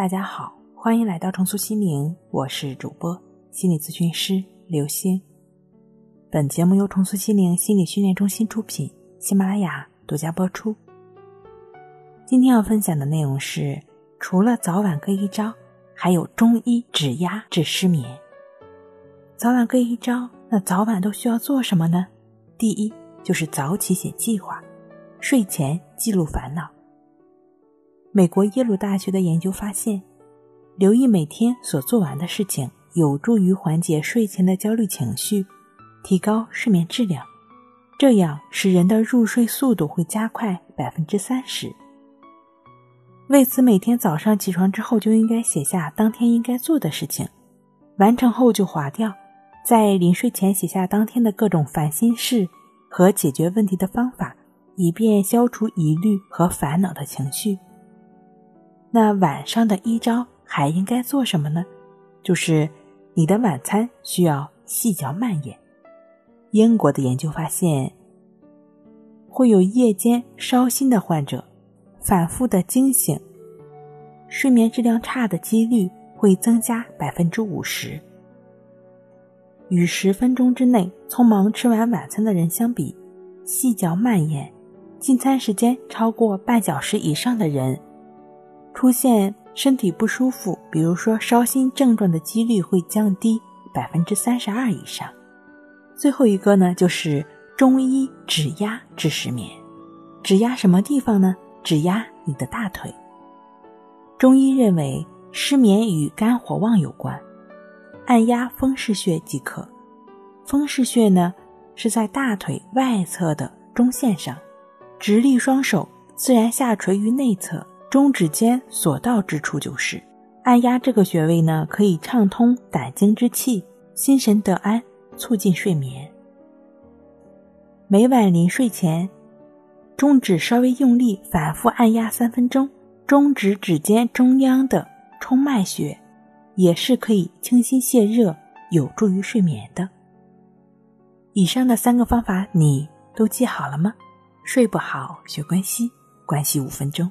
大家好，欢迎来到重塑心灵，我是主播心理咨询师刘星。本节目由重塑心灵心理训练中心出品，喜马拉雅独家播出。今天要分享的内容是，除了早晚各一招，还有中医指压治失眠。早晚各一招，那早晚都需要做什么呢？第一就是早起写计划，睡前记录烦恼。美国耶鲁大学的研究发现，留意每天所做完的事情，有助于缓解睡前的焦虑情绪，提高睡眠质量，这样使人的入睡速度会加快百分之三十。为此，每天早上起床之后就应该写下当天应该做的事情，完成后就划掉，在临睡前写下当天的各种烦心事和解决问题的方法，以便消除疑虑和烦恼的情绪。那晚上的一招还应该做什么呢？就是你的晚餐需要细嚼慢咽。英国的研究发现，会有夜间烧心的患者，反复的惊醒，睡眠质量差的几率会增加百分之五十。与十分钟之内匆忙吃完晚餐的人相比，细嚼慢咽，进餐时间超过半小时以上的人。出现身体不舒服，比如说烧心症状的几率会降低百分之三十二以上。最后一个呢，就是中医指压治失眠。指压什么地方呢？指压你的大腿。中医认为失眠与肝火旺有关，按压风市穴即可。风市穴呢是在大腿外侧的中线上，直立双手自然下垂于内侧。中指尖所到之处就是按压这个穴位呢，可以畅通胆经之气，心神得安，促进睡眠。每晚临睡前，中指稍微用力，反复按压三分钟，中指指尖中央的冲脉穴，也是可以清心泻热，有助于睡眠的。以上的三个方法你都记好了吗？睡不好学关系，关系五分钟。